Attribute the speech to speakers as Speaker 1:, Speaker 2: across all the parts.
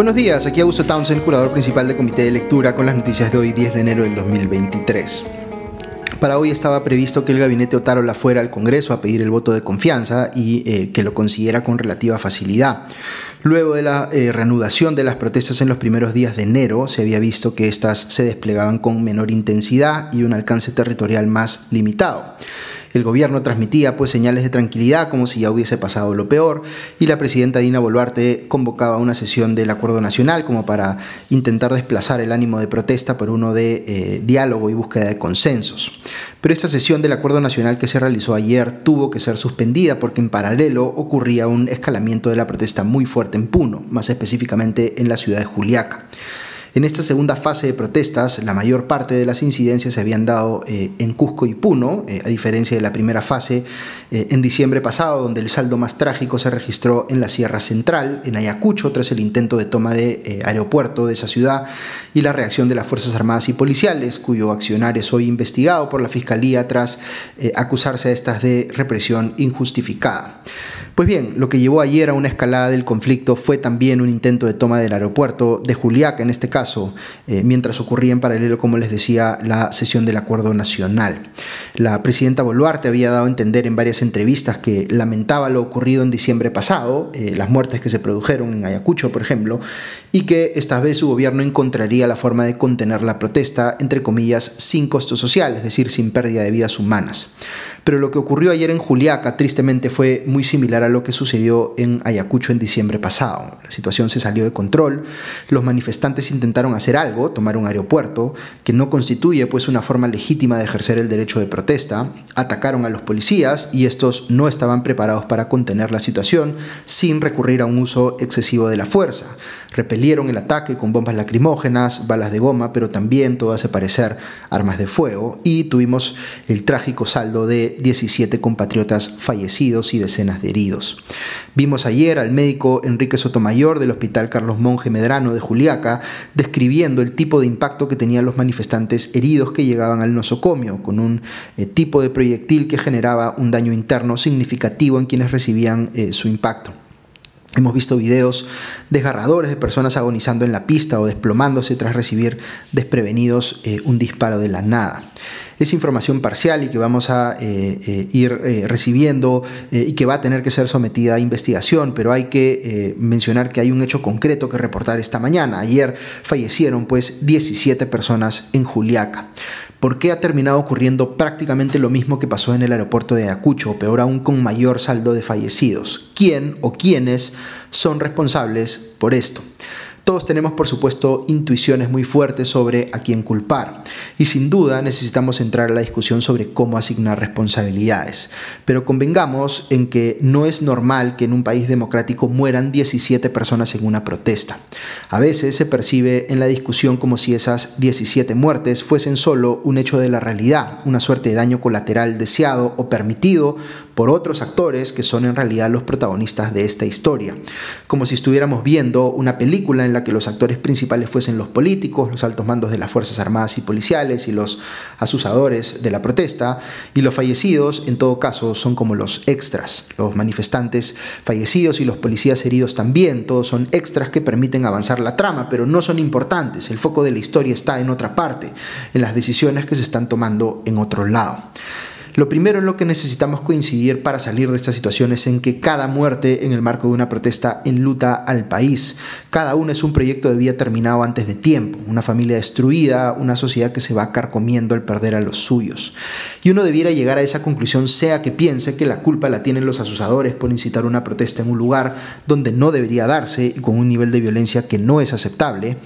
Speaker 1: Buenos días, aquí Augusto Townsend, curador principal del Comité de Lectura, con las noticias de hoy, 10 de enero del 2023. Para hoy estaba previsto que el gabinete Otárola fuera al Congreso a pedir el voto de confianza y eh, que lo consiguiera con relativa facilidad. Luego de la eh, reanudación de las protestas en los primeros días de enero, se había visto que éstas se desplegaban con menor intensidad y un alcance territorial más limitado. El gobierno transmitía pues señales de tranquilidad como si ya hubiese pasado lo peor y la presidenta Dina Boluarte convocaba una sesión del Acuerdo Nacional como para intentar desplazar el ánimo de protesta por uno de eh, diálogo y búsqueda de consensos. Pero esta sesión del Acuerdo Nacional que se realizó ayer tuvo que ser suspendida porque en paralelo ocurría un escalamiento de la protesta muy fuerte en Puno, más específicamente en la ciudad de Juliaca. En esta segunda fase de protestas, la mayor parte de las incidencias se habían dado eh, en Cusco y Puno, eh, a diferencia de la primera fase eh, en diciembre pasado, donde el saldo más trágico se registró en la Sierra Central, en Ayacucho, tras el intento de toma de aeropuerto de esa ciudad y la reacción de las Fuerzas Armadas y Policiales, cuyo accionar es hoy investigado por la Fiscalía tras acusarse a estas de represión injustificada. Pues bien, lo que llevó ayer a una escalada del conflicto fue también un intento de toma del aeropuerto de Juliaca, en este caso, eh, mientras ocurría en paralelo, como les decía, la sesión del Acuerdo Nacional. La presidenta Boluarte había dado a entender en varias entrevistas que lamentaba lo ocurrido en diciembre pasado, eh, las muertes que se produjeron en Ayacucho, por ejemplo, y que esta vez su gobierno encontraría la forma de contener la protesta, entre comillas, sin costo social, es decir, sin pérdida de vidas humanas. Pero lo que ocurrió ayer en Juliaca, tristemente, fue muy similar a lo que sucedió en Ayacucho en diciembre pasado. La situación se salió de control, los manifestantes intentaron hacer algo, tomar un aeropuerto, que no constituye pues una forma legítima de ejercer el derecho de protesta, atacaron a los policías y estos no estaban preparados para contener la situación sin recurrir a un uso excesivo de la fuerza. Repelieron el ataque con bombas lacrimógenas, balas de goma, pero también todo hace parecer armas de fuego y tuvimos el trágico saldo de 17 compatriotas fallecidos y decenas de heridos. Vimos ayer al médico Enrique Sotomayor del Hospital Carlos Monge Medrano de Juliaca describiendo el tipo de impacto que tenían los manifestantes heridos que llegaban al nosocomio, con un eh, tipo de proyectil que generaba un daño interno significativo en quienes recibían eh, su impacto. Hemos visto videos desgarradores de personas agonizando en la pista o desplomándose tras recibir desprevenidos eh, un disparo de la nada es información parcial y que vamos a eh, eh, ir eh, recibiendo y que va a tener que ser sometida a investigación, pero hay que mencionar que hay un hecho concreto que reportar esta mañana. Ayer fallecieron pues 17 personas en Juliaca. ¿Por qué ha terminado ocurriendo prácticamente lo mismo que pasó en el aeropuerto de Ayacucho, o peor aún con mayor saldo de fallecidos? ¿Quién o quiénes son responsables por esto? Todos tenemos, por supuesto, intuiciones muy fuertes sobre a quién culpar y sin duda necesitamos entrar a la discusión sobre cómo asignar responsabilidades. Pero convengamos en que no es normal que en un país democrático mueran 17 personas en una protesta. A veces se percibe en la discusión como si esas 17 muertes fuesen solo un hecho de la realidad, una suerte de daño colateral deseado o permitido por otros actores que son en realidad los protagonistas de esta historia, como si estuviéramos viendo una película en la que los actores principales fuesen los políticos, los altos mandos de las Fuerzas Armadas y Policiales y los asusadores de la protesta, y los fallecidos en todo caso son como los extras, los manifestantes fallecidos y los policías heridos también, todos son extras que permiten avanzar la trama, pero no son importantes, el foco de la historia está en otra parte, en las decisiones que se están tomando en otro lado. Lo primero en lo que necesitamos coincidir para salir de esta situación es en que cada muerte en el marco de una protesta enluta al país. Cada uno es un proyecto de vida terminado antes de tiempo, una familia destruida, una sociedad que se va carcomiendo al perder a los suyos. Y uno debiera llegar a esa conclusión sea que piense que la culpa la tienen los asusadores por incitar una protesta en un lugar donde no debería darse y con un nivel de violencia que no es aceptable,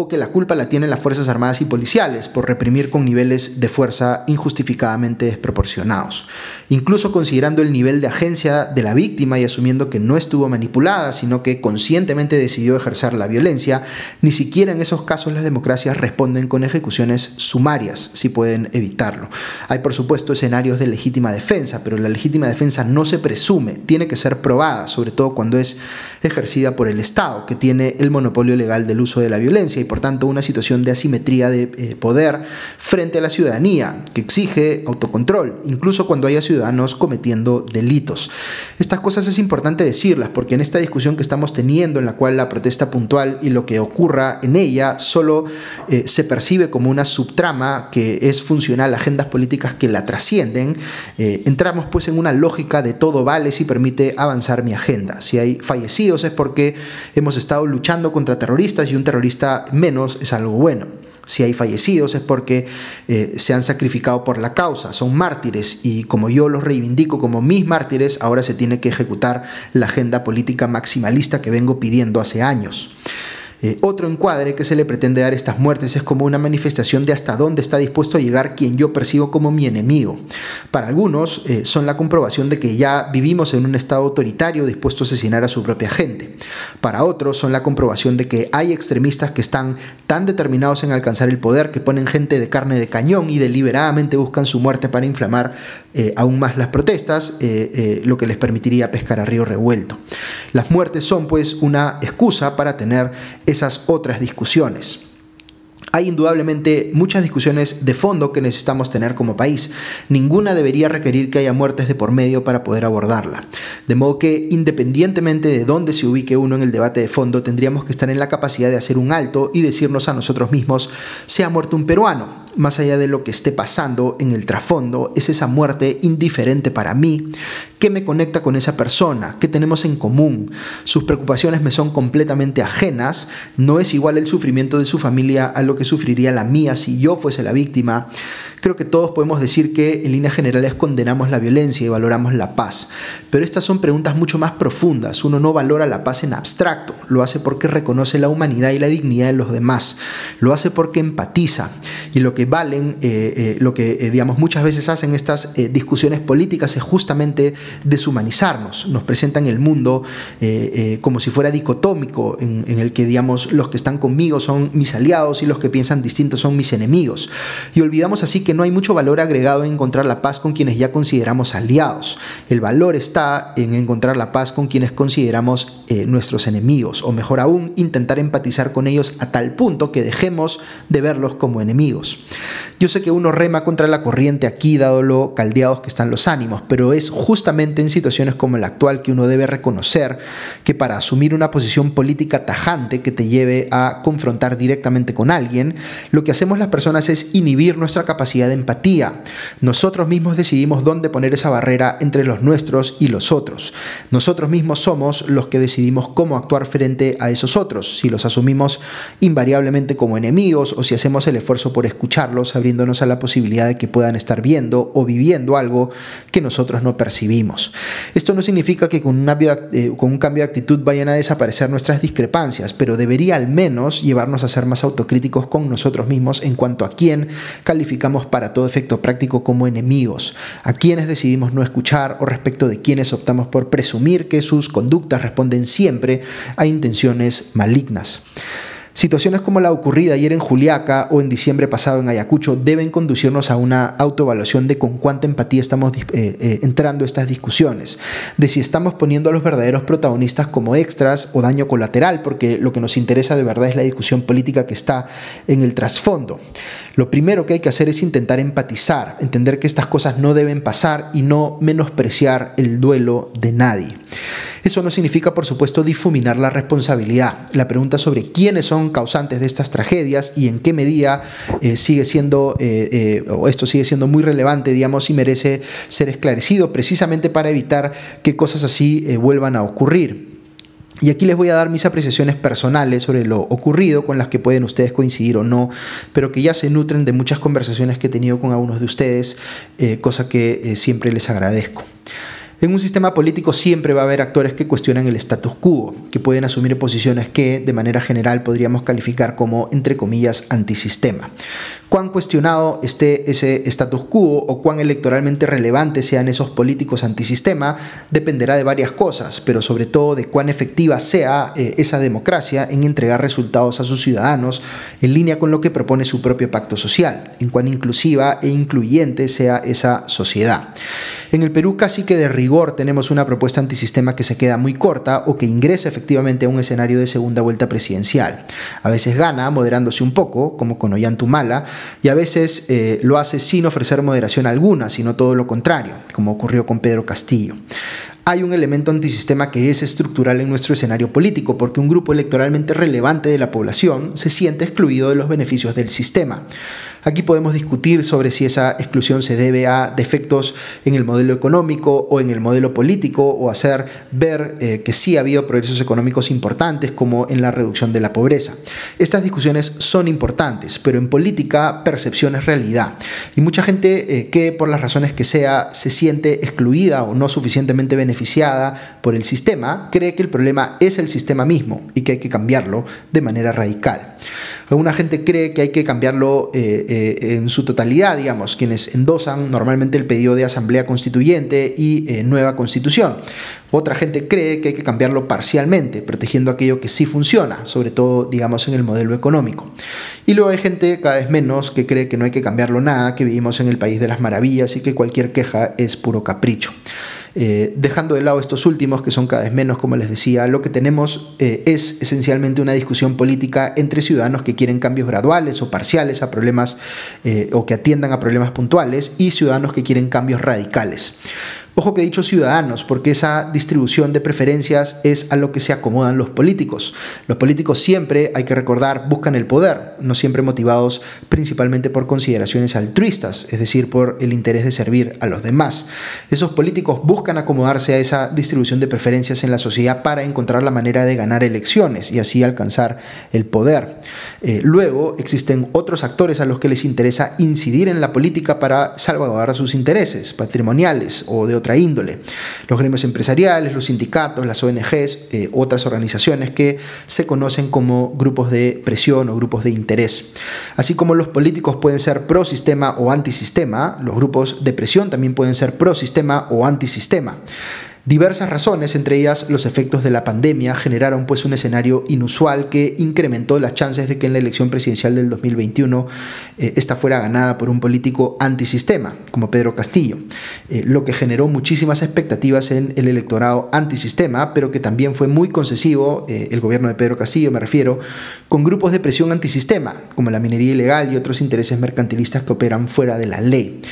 Speaker 1: o que la culpa la tienen las Fuerzas Armadas y Policiales por reprimir con niveles de fuerza injustificadamente desproporcionados. Incluso considerando el nivel de agencia de la víctima y asumiendo que no estuvo manipulada, sino que conscientemente decidió ejercer la violencia, ni siquiera en esos casos las democracias responden con ejecuciones sumarias, si pueden evitarlo. Hay por supuesto escenarios de legítima defensa, pero la legítima defensa no se presume, tiene que ser probada, sobre todo cuando es ejercida por el Estado, que tiene el monopolio legal del uso de la violencia por tanto una situación de asimetría de eh, poder frente a la ciudadanía, que exige autocontrol, incluso cuando haya ciudadanos cometiendo delitos. Estas cosas es importante decirlas porque en esta discusión que estamos teniendo, en la cual la protesta puntual y lo que ocurra en ella solo eh, se percibe como una subtrama que es funcional a agendas políticas que la trascienden, eh, entramos pues en una lógica de todo vale si permite avanzar mi agenda. Si hay fallecidos es porque hemos estado luchando contra terroristas y un terrorista menos es algo bueno. Si hay fallecidos es porque eh, se han sacrificado por la causa, son mártires y como yo los reivindico como mis mártires, ahora se tiene que ejecutar la agenda política maximalista que vengo pidiendo hace años. Eh, otro encuadre que se le pretende dar a estas muertes es como una manifestación de hasta dónde está dispuesto a llegar quien yo percibo como mi enemigo. Para algunos eh, son la comprobación de que ya vivimos en un estado autoritario dispuesto a asesinar a su propia gente. Para otros son la comprobación de que hay extremistas que están tan determinados en alcanzar el poder que ponen gente de carne de cañón y deliberadamente buscan su muerte para inflamar eh, aún más las protestas, lo que les permitiría pescar a río revuelto. Las muertes son pues una excusa para tener esas otras discusiones. Hay indudablemente muchas discusiones de fondo que necesitamos tener como país. Ninguna debería requerir que haya muertes de por medio para poder abordarla. De modo que, independientemente de dónde se ubique uno en el debate de fondo, tendríamos que estar en la capacidad de hacer un alto y decirnos a nosotros mismos, se ha muerto un peruano, más allá de lo que esté pasando en el trasfondo, es esa muerte indiferente para mí. ¿Qué me conecta con esa persona? ¿Qué tenemos en común? Sus preocupaciones me son completamente ajenas. No es igual el sufrimiento de su familia a lo que sufriría la mía si yo fuese la víctima. Creo que todos podemos decir que en líneas generales condenamos la violencia y valoramos la paz, pero estas son preguntas mucho más profundas. Uno no valora la paz en abstracto, lo hace porque reconoce la humanidad y la dignidad de los demás, lo hace porque empatiza y lo que valen, eh, eh, lo que eh, digamos muchas veces hacen estas discusiones políticas es justamente deshumanizarnos, nos presentan el mundo como si fuera dicotómico, en, el que digamos los que están conmigo son mis aliados y los que piensan distintos son mis enemigos. Y olvidamos así que no hay mucho valor agregado en encontrar la paz con quienes ya consideramos aliados. El valor está en encontrar la paz con quienes consideramos nuestros enemigos, o mejor aún, intentar empatizar con ellos a tal punto que dejemos de verlos como enemigos. Yo sé que uno rema contra la corriente aquí, dado lo caldeados que están los ánimos, pero es justamente en situaciones como la actual que uno debe reconocer que para asumir una posición política tajante que te lleve a confrontar directamente con alguien, lo que hacemos las personas es inhibir nuestra capacidad de empatía. Nosotros mismos decidimos dónde poner esa barrera entre los nuestros y los otros. Nosotros mismos somos los que decidimos cómo actuar frente a esos otros, si los asumimos invariablemente como enemigos o si hacemos el esfuerzo por escucharlos, abriéndonos a la posibilidad de que puedan estar viendo o viviendo algo que nosotros no percibimos. Esto no significa que con, eh, con un cambio de actitud vayan a desaparecer nuestras discrepancias, pero debería al menos llevarnos a ser más autocríticos con nosotros mismos en cuanto a quién calificamos para todo efecto práctico como enemigos, a quienes decidimos no escuchar o respecto de quienes optamos por presumir que sus conductas responden siempre a intenciones malignas. Situaciones como la ocurrida ayer en Juliaca o en diciembre pasado en Ayacucho deben conducirnos a una autoevaluación de con cuánta empatía estamos eh, eh, entrando estas discusiones, de si estamos poniendo a los verdaderos protagonistas como extras o daño colateral, porque lo que nos interesa de verdad es la discusión política que está en el trasfondo. Lo primero que hay que hacer es intentar empatizar, entender que estas cosas no deben pasar y no menospreciar el duelo de nadie. Eso no significa, por supuesto, difuminar la responsabilidad. La pregunta sobre quiénes son causantes de estas tragedias y en qué medida eh, sigue siendo, eh, eh, o esto sigue siendo muy relevante, digamos, y merece ser esclarecido precisamente para evitar que cosas así vuelvan a ocurrir. Y aquí les voy a dar mis apreciaciones personales sobre lo ocurrido, con las que pueden ustedes coincidir o no, pero que ya se nutren de muchas conversaciones que he tenido con algunos de ustedes, cosa que siempre les agradezco. En un sistema político siempre va a haber actores que cuestionan el status quo, que pueden asumir posiciones que, de manera general, podríamos calificar como, entre comillas, antisistema. Cuán cuestionado esté ese status quo o cuán electoralmente relevantes sean esos políticos antisistema dependerá de varias cosas, pero sobre todo de cuán efectiva sea eh, esa democracia en entregar resultados a sus ciudadanos en línea con lo que propone su propio pacto social, en cuán inclusiva e incluyente sea esa sociedad. En el Perú casi que de tenemos una propuesta antisistema que se queda muy corta o que ingresa efectivamente a un escenario de segunda vuelta presidencial. A veces gana moderándose un poco, como con Ollantumala, y a veces eh, lo hace sin ofrecer moderación alguna, sino todo lo contrario, como ocurrió con Pedro Castillo hay un elemento antisistema que es estructural en nuestro escenario político, porque un grupo electoralmente relevante de la población se siente excluido de los beneficios del sistema. Aquí podemos discutir sobre si esa exclusión se debe a defectos en el modelo económico o en el modelo político o hacer ver eh, que sí ha habido progresos económicos importantes como en la reducción de la pobreza. Estas discusiones son importantes, pero en política percepción es realidad. Y mucha gente eh, que por las razones que sea se siente excluida o no suficientemente beneficiada por el sistema, cree que el problema es el sistema mismo y que hay que cambiarlo de manera radical. Alguna gente cree que hay que cambiarlo eh, eh, en su totalidad, digamos, quienes endosan normalmente el pedido de asamblea constituyente y eh, nueva constitución. Otra gente cree que hay que cambiarlo parcialmente, protegiendo aquello que sí funciona, sobre todo, digamos, en el modelo económico. Y luego hay gente cada vez menos que cree que no hay que cambiarlo nada, que vivimos en el país de las maravillas y que cualquier queja es puro capricho. Eh, dejando de lado estos últimos, que son cada vez menos, como les decía, lo que tenemos eh, es esencialmente una discusión política entre ciudadanos que quieren cambios graduales o parciales a problemas eh, o que atiendan a problemas puntuales y ciudadanos que quieren cambios radicales. Ojo que he dicho ciudadanos, porque esa distribución de preferencias es a lo que se acomodan los políticos. Los políticos siempre, hay que recordar, buscan el poder, no siempre motivados principalmente por consideraciones altruistas, es decir, por el interés de servir a los demás. Esos políticos buscan acomodarse a esa distribución de preferencias en la sociedad para encontrar la manera de ganar elecciones y así alcanzar el poder. Eh, luego existen otros actores a los que les interesa incidir en la política para salvaguardar sus intereses patrimoniales o de índole. Los gremios empresariales, los sindicatos, las ONGs, eh, otras organizaciones que se conocen como grupos de presión o grupos de interés. Así como los políticos pueden ser pro sistema o antisistema, los grupos de presión también pueden ser pro sistema o antisistema. Diversas razones, entre ellas los efectos de la pandemia, generaron pues un escenario inusual que incrementó las chances de que en la elección presidencial del 2021 eh, esta fuera ganada por un político antisistema, como Pedro Castillo, eh, lo que generó muchísimas expectativas en el electorado antisistema, pero que también fue muy concesivo, eh, el gobierno de Pedro Castillo me refiero, con grupos de presión antisistema, como la minería ilegal y otros intereses mercantilistas que operan fuera de la ley.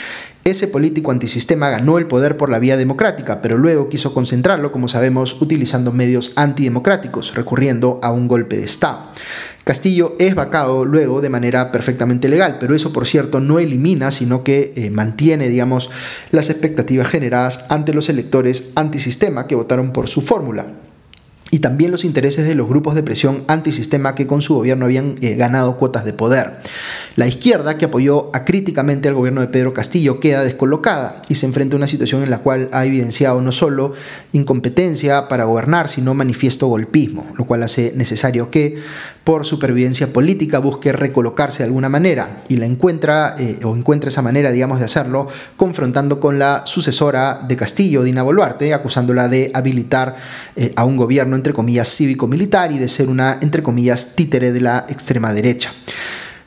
Speaker 1: Ese político antisistema ganó el poder por la vía democrática, pero luego quiso concentrarlo, como sabemos, utilizando medios antidemocráticos, recurriendo a un golpe de Estado. Castillo es vacado luego de manera perfectamente legal, pero eso por cierto no elimina, sino que eh, mantiene, digamos, las expectativas generadas ante los electores antisistema que votaron por su fórmula y también los intereses de los grupos de presión antisistema que con su gobierno habían eh, ganado cuotas de poder. La izquierda, que apoyó acríticamente al gobierno de Pedro Castillo, queda descolocada y se enfrenta a una situación en la cual ha evidenciado no solo incompetencia para gobernar, sino manifiesto golpismo, lo cual hace necesario que, por supervivencia política, busque recolocarse de alguna manera y la encuentra, eh, o encuentra esa manera, digamos, de hacerlo, confrontando con la sucesora de Castillo, Dina Boluarte, acusándola de habilitar eh, a un gobierno entre comillas, cívico-militar y de ser una, entre comillas, títere de la extrema derecha.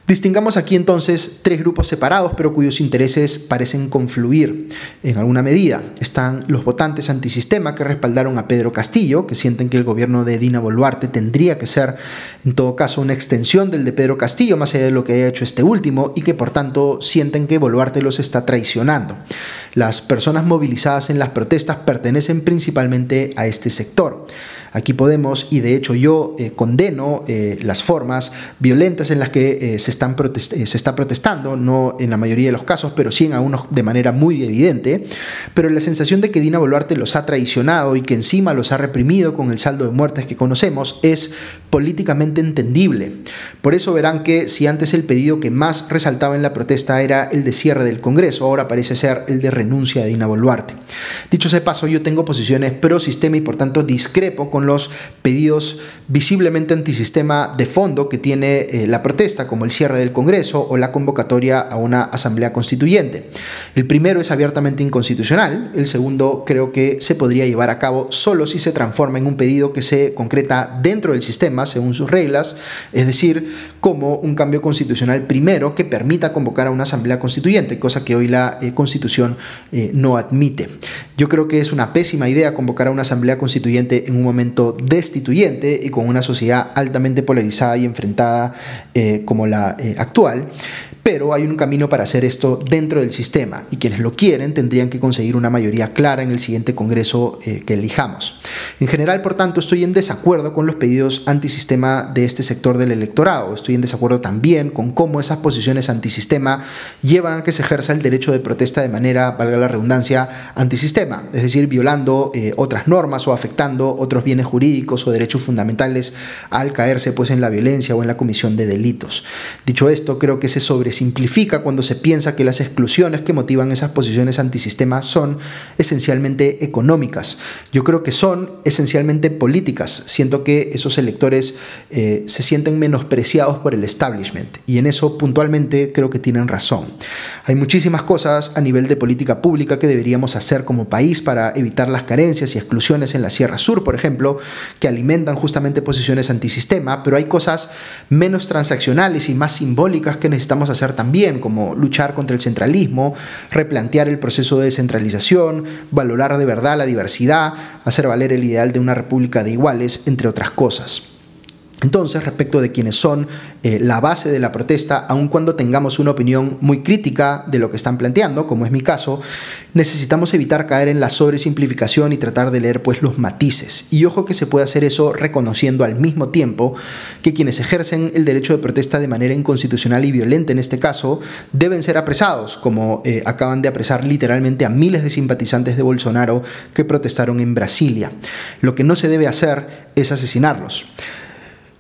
Speaker 1: Distingamos aquí entonces tres grupos separados, pero cuyos intereses parecen confluir en alguna medida. Están los votantes antisistema que respaldaron a Pedro Castillo, que sienten que el gobierno de Dina Boluarte tendría que ser, en todo caso, una extensión del de Pedro Castillo, más allá de lo que haya hecho este último, y que por tanto sienten que Boluarte los está traicionando. Las personas movilizadas en las protestas pertenecen principalmente a este sector. Aquí podemos, y de hecho yo eh, condeno eh, las formas violentas en las que eh, se, están se está protestando, no en la mayoría de los casos, pero sí en algunos de manera muy evidente, pero la sensación de que Dina Boluarte los ha traicionado y que encima los ha reprimido con el saldo de muertes que conocemos es políticamente entendible. Por eso verán que si antes el pedido que más resaltaba en la protesta era el de cierre del Congreso, ahora parece ser el de renuncia de Dina Boluarte. Dicho ese paso, yo tengo posiciones pro sistema y por tanto discrepo con con los pedidos visiblemente antisistema de fondo que tiene eh, la protesta, como el cierre del Congreso o la convocatoria a una asamblea constituyente. El primero es abiertamente inconstitucional, el segundo creo que se podría llevar a cabo solo si se transforma en un pedido que se concreta dentro del sistema según sus reglas, es decir, como un cambio constitucional primero que permita convocar a una asamblea constituyente, cosa que hoy la eh, constitución eh, no admite. Yo creo que es una pésima idea convocar a una asamblea constituyente en un momento destituyente y con una sociedad altamente polarizada y enfrentada eh, como la eh, actual pero hay un camino para hacer esto dentro del sistema y quienes lo quieren tendrían que conseguir una mayoría clara en el siguiente Congreso eh, que elijamos. En general, por tanto, estoy en desacuerdo con los pedidos antisistema de este sector del electorado. Estoy en desacuerdo también con cómo esas posiciones antisistema llevan a que se ejerza el derecho de protesta de manera, valga la redundancia, antisistema, es decir, violando eh, otras normas o afectando otros bienes jurídicos o derechos fundamentales al caerse pues en la violencia o en la comisión de delitos. Dicho esto, creo que se sobre simplifica cuando se piensa que las exclusiones que motivan esas posiciones antisistema son esencialmente económicas. Yo creo que son esencialmente políticas. Siento que esos electores eh, se sienten menospreciados por el establishment y en eso puntualmente creo que tienen razón. Hay muchísimas cosas a nivel de política pública que deberíamos hacer como país para evitar las carencias y exclusiones en la Sierra Sur, por ejemplo, que alimentan justamente posiciones antisistema, pero hay cosas menos transaccionales y más simbólicas que necesitamos hacer también, como luchar contra el centralismo, replantear el proceso de descentralización, valorar de verdad la diversidad, hacer valer el ideal de una república de iguales, entre otras cosas. Entonces, respecto de quienes son eh, la base de la protesta, aun cuando tengamos una opinión muy crítica de lo que están planteando, como es mi caso, necesitamos evitar caer en la sobresimplificación y tratar de leer pues los matices. Y ojo que se puede hacer eso reconociendo al mismo tiempo que quienes ejercen el derecho de protesta de manera inconstitucional y violenta en este caso deben ser apresados, como eh, acaban de apresar literalmente a miles de simpatizantes de Bolsonaro que protestaron en Brasilia. Lo que no se debe hacer es asesinarlos.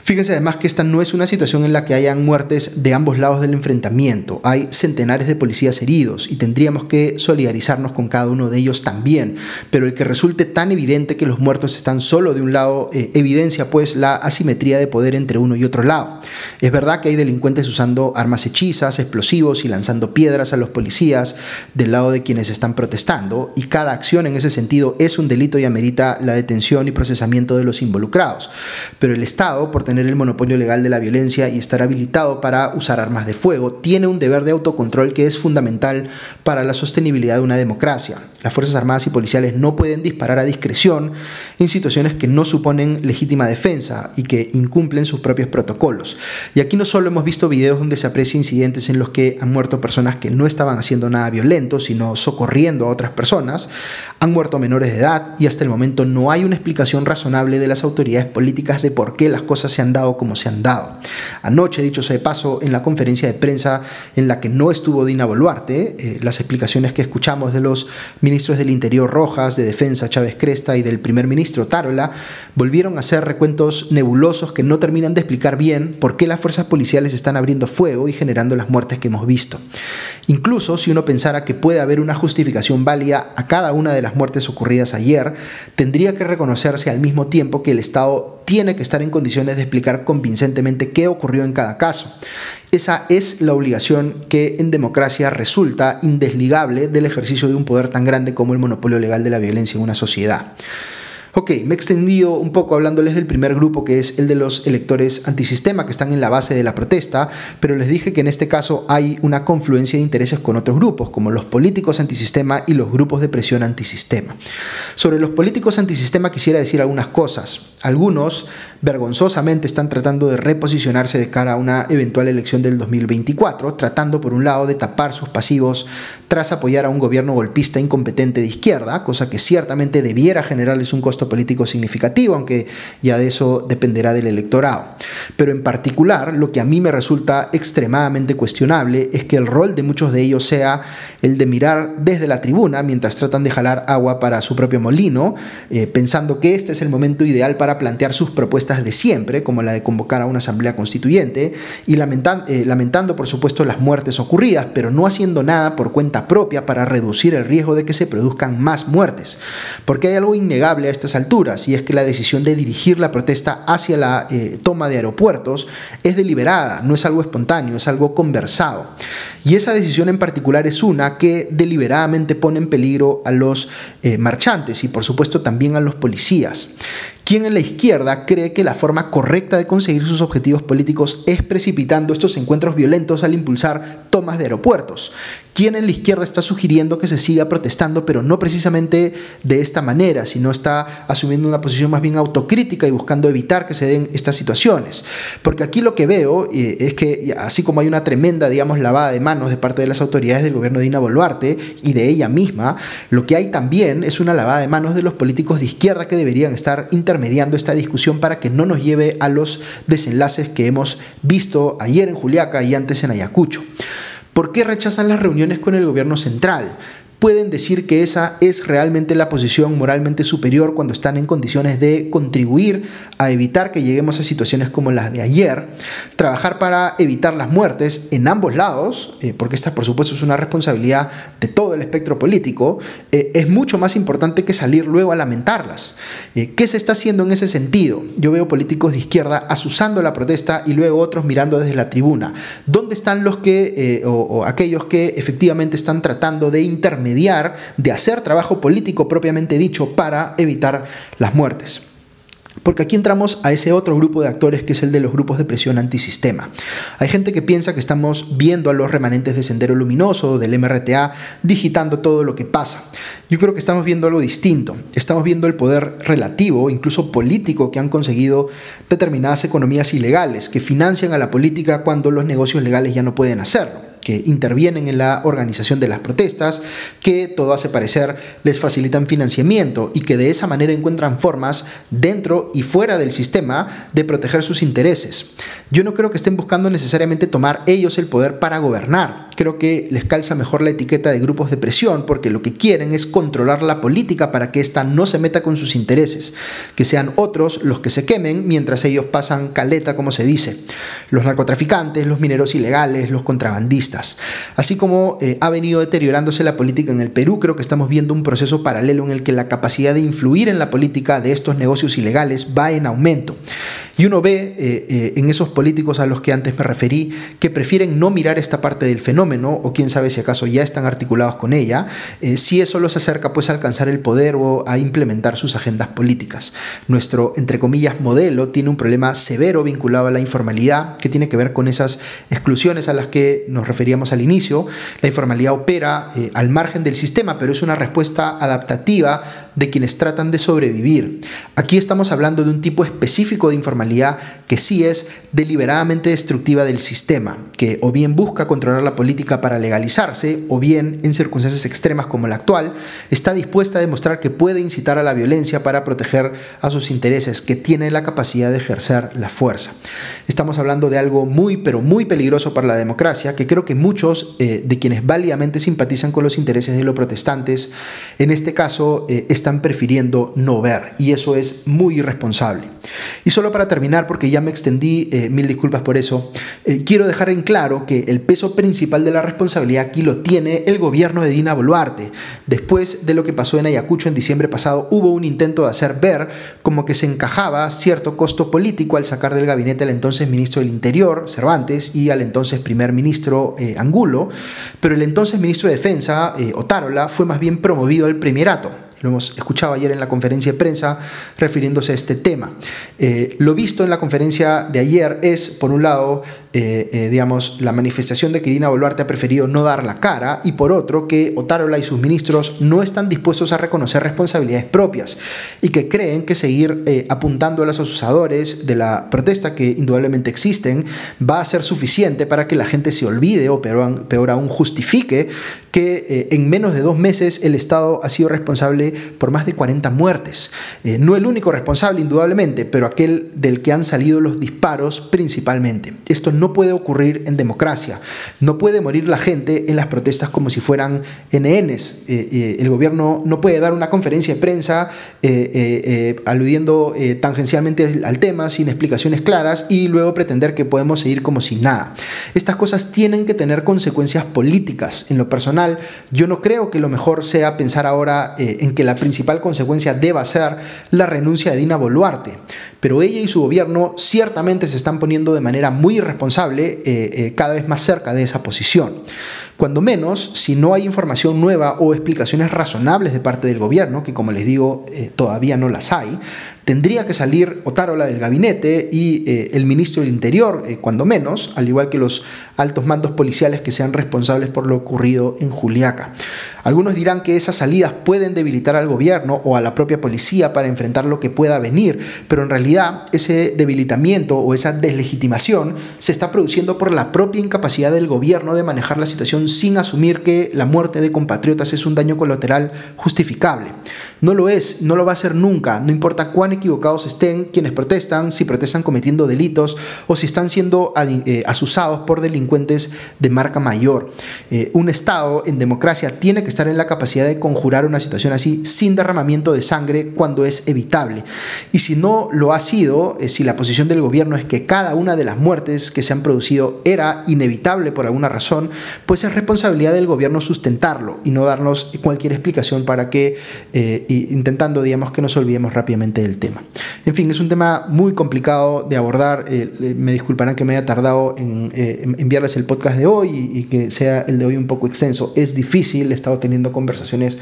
Speaker 1: Fíjense además que esta no es una situación en la que hayan muertes de ambos lados del enfrentamiento. Hay centenares de policías heridos y tendríamos que solidarizarnos con cada uno de ellos también. Pero el que resulte tan evidente que los muertos están solo de un lado eh, evidencia pues la asimetría de poder entre uno y otro lado. Es verdad que hay delincuentes usando armas hechizas, explosivos y lanzando piedras a los policías del lado de quienes están protestando y cada acción en ese sentido es un delito y amerita la detención y procesamiento de los involucrados. Pero el Estado, por tener el monopolio legal de la violencia y estar habilitado para usar armas de fuego, tiene un deber de autocontrol que es fundamental para la sostenibilidad de una democracia. Las Fuerzas Armadas y policiales no pueden disparar a discreción en situaciones que no suponen legítima defensa y que incumplen sus propios protocolos. Y aquí no solo hemos visto videos donde se aprecia incidentes en los que han muerto personas que no estaban haciendo nada violento, sino socorriendo a otras personas, han muerto menores de edad y hasta el momento no hay una explicación razonable de las autoridades políticas de por qué las cosas se han dado como se han dado. Anoche, dicho sea de paso, en la conferencia de prensa en la que no estuvo Dina Boluarte, eh, las explicaciones que escuchamos de los ministros del Interior Rojas, de Defensa Chávez Cresta y del primer ministro Tarola, volvieron a hacer recuentos nebulosos que no terminan de explicar bien por qué las fuerzas policiales están abriendo fuego y generando las muertes que hemos visto. Incluso si uno pensara que puede haber una justificación válida a cada una de las muertes ocurridas ayer, tendría que reconocerse al mismo tiempo que el Estado tiene que estar en condiciones de explicar convincentemente qué ocurrió en cada caso. Esa es la obligación que en democracia resulta indesligable del ejercicio de un poder tan grande como el monopolio legal de la violencia en una sociedad. Ok, me he extendido un poco hablándoles del primer grupo que es el de los electores antisistema que están en la base de la protesta, pero les dije que en este caso hay una confluencia de intereses con otros grupos, como los políticos antisistema y los grupos de presión antisistema. Sobre los políticos antisistema quisiera decir algunas cosas. Algunos vergonzosamente están tratando de reposicionarse de cara a una eventual elección del 2024, tratando por un lado de tapar sus pasivos tras apoyar a un gobierno golpista incompetente de izquierda, cosa que ciertamente debiera generarles un costo político significativo, aunque ya de eso dependerá del electorado. Pero en particular, lo que a mí me resulta extremadamente cuestionable es que el rol de muchos de ellos sea el de mirar desde la tribuna mientras tratan de jalar agua para su propio molino, eh, pensando que este es el momento ideal para plantear sus propuestas de siempre, como la de convocar a una asamblea constituyente, y eh, lamentando por supuesto las muertes ocurridas, pero no haciendo nada por cuenta propia para reducir el riesgo de que se produzcan más muertes. Porque hay algo innegable a estas alturas, y es que la decisión de dirigir la protesta hacia la eh, toma de aeropuertos es deliberada, no es algo espontáneo, es algo conversado. Y esa decisión en particular es una que deliberadamente pone en peligro a los eh, marchantes y por supuesto también a los policías. Quien en la izquierda cree que la forma correcta de conseguir sus objetivos políticos es precipitando estos encuentros violentos al impulsar tomas de aeropuertos. Quien en la izquierda está sugiriendo que se siga protestando, pero no precisamente de esta manera, sino está asumiendo una posición más bien autocrítica y buscando evitar que se den estas situaciones. Porque aquí lo que veo eh, es que así como hay una tremenda, digamos, lavada de manos de parte de las autoridades del gobierno de Dina Boluarte y de ella misma, lo que hay también es una lavada de manos de los políticos de izquierda que deberían estar interviniendo mediando esta discusión para que no nos lleve a los desenlaces que hemos visto ayer en Juliaca y antes en Ayacucho. ¿Por qué rechazan las reuniones con el gobierno central? Pueden decir que esa es realmente la posición moralmente superior cuando están en condiciones de contribuir a evitar que lleguemos a situaciones como las de ayer, trabajar para evitar las muertes en ambos lados, eh, porque esta por supuesto es una responsabilidad de todo el espectro político, eh, es mucho más importante que salir luego a lamentarlas. Eh, ¿Qué se está haciendo en ese sentido? Yo veo políticos de izquierda asusando la protesta y luego otros mirando desde la tribuna. ¿Dónde están los que, o, o aquellos que efectivamente están tratando de intermediar? De hacer trabajo político propiamente dicho para evitar las muertes. Porque aquí entramos a ese otro grupo de actores que es el de los grupos de presión antisistema. Hay gente que piensa que estamos viendo a los remanentes de Sendero Luminoso, del MRTA, digitando todo lo que pasa. Yo creo que estamos viendo algo distinto. Estamos viendo el poder relativo, incluso político, que han conseguido determinadas economías ilegales que financian a la política cuando los negocios legales ya no pueden hacerlo que intervienen en la organización de las protestas, que todo hace parecer les facilitan financiamiento y que de esa manera encuentran formas dentro y fuera del sistema de proteger sus intereses. Yo no creo que estén buscando necesariamente tomar ellos el poder para gobernar, creo que les calza mejor la etiqueta de grupos de presión porque lo que quieren es controlar la política para que ésta no se meta con sus intereses, que sean otros los que se quemen mientras ellos pasan caleta, como se dice, los narcotraficantes, los mineros ilegales, los contrabandistas. Así como eh, ha venido deteriorándose la política en el Perú, creo que estamos viendo un proceso paralelo en el que la capacidad de influir en la política de estos negocios ilegales va en aumento. Y uno ve eh, eh, en esos políticos a los que antes me referí que prefieren no mirar esta parte del fenómeno, o quién sabe si acaso ya están articulados con ella, eh, si eso los acerca pues a alcanzar el poder o a implementar sus agendas políticas. Nuestro, entre comillas, modelo tiene un problema severo vinculado a la informalidad que tiene que ver con esas exclusiones a las que nos referíamos al inicio. La informalidad opera al margen del sistema, pero es una respuesta adaptativa de quienes tratan de sobrevivir. Aquí estamos hablando de un tipo específico de informalidad que sí es deliberadamente destructiva del sistema, que o bien busca controlar la política para legalizarse, o bien, en circunstancias extremas como la actual, está dispuesta a demostrar que puede incitar a la violencia para proteger a sus intereses, que tiene la capacidad de ejercer la fuerza. Estamos hablando de algo muy, pero muy peligroso para la democracia, que creo que muchos eh, de quienes válidamente simpatizan con los intereses de los protestantes, en este caso, eh, están prefiriendo no ver, y eso es muy irresponsable. Y solo para terminar, porque ya me extendí, eh, mil disculpas por eso, quiero dejar en claro que el peso principal de la responsabilidad aquí lo tiene el gobierno de Dina Boluarte. Después de lo que pasó en Ayacucho en diciembre pasado, hubo un intento de hacer ver como que se encajaba cierto costo político al sacar del gabinete al entonces ministro del Interior, Cervantes, y al entonces primer ministro eh, Angulo, pero el entonces ministro de Defensa, Otárola, fue más bien promovido al primerato lo hemos escuchado ayer en la conferencia de prensa refiriéndose a este tema. Eh, lo visto en la conferencia de ayer es, por un lado, eh, eh, digamos, la manifestación de que Dina Boluarte ha preferido no dar la cara y por otro que Otárola y sus ministros no están dispuestos a reconocer responsabilidades propias y que creen que seguir apuntando a los asusadores de la protesta que indudablemente existen va a ser suficiente para que la gente se olvide o peor, peor aún justifique que en menos de dos meses el Estado ha sido responsable por más de 40 muertes. Eh, no el único responsable, indudablemente, pero aquel del que han salido los disparos principalmente. Esto no puede ocurrir en democracia. No puede morir la gente en las protestas como si fueran NNs. el gobierno no puede dar una conferencia de prensa aludiendo tangencialmente al tema sin explicaciones claras y luego pretender que podemos seguir como si nada. Estas cosas tienen que tener consecuencias políticas. En lo personal, yo no creo que lo mejor sea pensar ahora en que la principal consecuencia deba ser la renuncia de Dina Boluarte, pero ella y su gobierno ciertamente se están poniendo de manera muy irresponsable eh, eh, cada vez más cerca de esa posición. Cuando menos, si no hay información nueva o explicaciones razonables de parte del gobierno, que como les digo, eh, todavía no las hay, tendría que salir Otárola del gabinete y eh, el ministro del Interior, eh, cuando menos, al igual que los altos mandos policiales que sean responsables por lo ocurrido en Juliaca. Algunos dirán que esas salidas pueden debilitar al gobierno o a la propia policía para enfrentar lo que pueda venir, pero en realidad ese debilitamiento o esa deslegitimación se está produciendo por la propia incapacidad del gobierno de manejar la situación sin asumir que la muerte de compatriotas es un daño colateral justificable. No lo es, no lo va a ser nunca, no importa cuán equivocados estén quienes protestan, si protestan cometiendo delitos o si están siendo eh, asusados por delincuentes de marca mayor. Eh, un Estado en democracia tiene que estar en la capacidad de conjurar una situación así sin derramamiento de sangre cuando es evitable. Y si no lo ha sido, eh, si la posición del gobierno es que cada una de las muertes que se han producido era inevitable por alguna razón, pues es responsabilidad del gobierno sustentarlo y no darnos cualquier explicación para que, intentando, digamos, que nos olvidemos rápidamente del tema. En fin, es un tema muy complicado de abordar. Eh, me disculparán que me haya tardado en, eh, enviarles el podcast de hoy y, que sea el de hoy un poco extenso. Es difícil, he estado teniendo conversaciones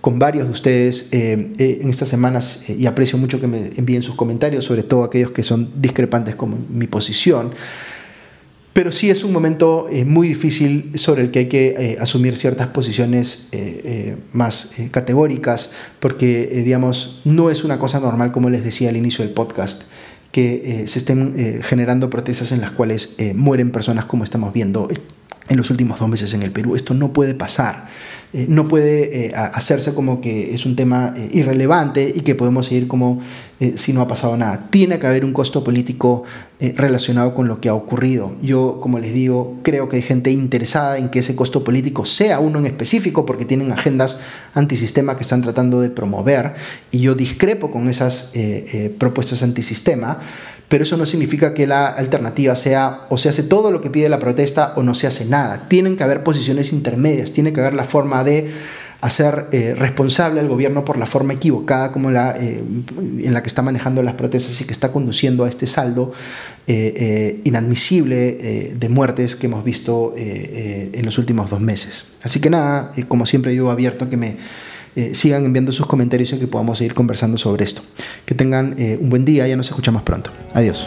Speaker 1: con varios de ustedes eh, en estas semanas y aprecio mucho que me envíen sus comentarios, sobre todo aquellos que son discrepantes con mi posición. Pero sí es un momento eh, muy difícil sobre el que hay que eh, asumir ciertas posiciones eh, más categóricas, porque, digamos, no es una cosa normal, como les decía al inicio del podcast, que se estén generando protestas en las cuales mueren personas como estamos viendo en los últimos dos meses en el Perú. Esto no puede pasar. Eh, no puede eh, hacerse como que es un tema eh, irrelevante y que podemos seguir como si no ha pasado nada. Tiene que haber un costo político relacionado con lo que ha ocurrido. Yo, como les digo, creo que hay gente interesada en que ese costo político sea uno en específico porque tienen agendas antisistema que están tratando de promover y yo discrepo con esas propuestas antisistema pero eso no significa que la alternativa sea o se hace todo lo que pide la protesta o no se hace nada. Tienen que haber posiciones intermedias, tiene que haber la forma de hacer eh, responsable al gobierno por la forma equivocada como la, eh, en la que está manejando las protestas y que está conduciendo a este saldo eh, inadmisible de muertes que hemos visto en los últimos dos meses. Así que nada, como siempre yo abierto a que me sigan enviando sus comentarios y que podamos seguir conversando sobre esto. Que tengan un buen día, ya nos escuchamos pronto. Adiós.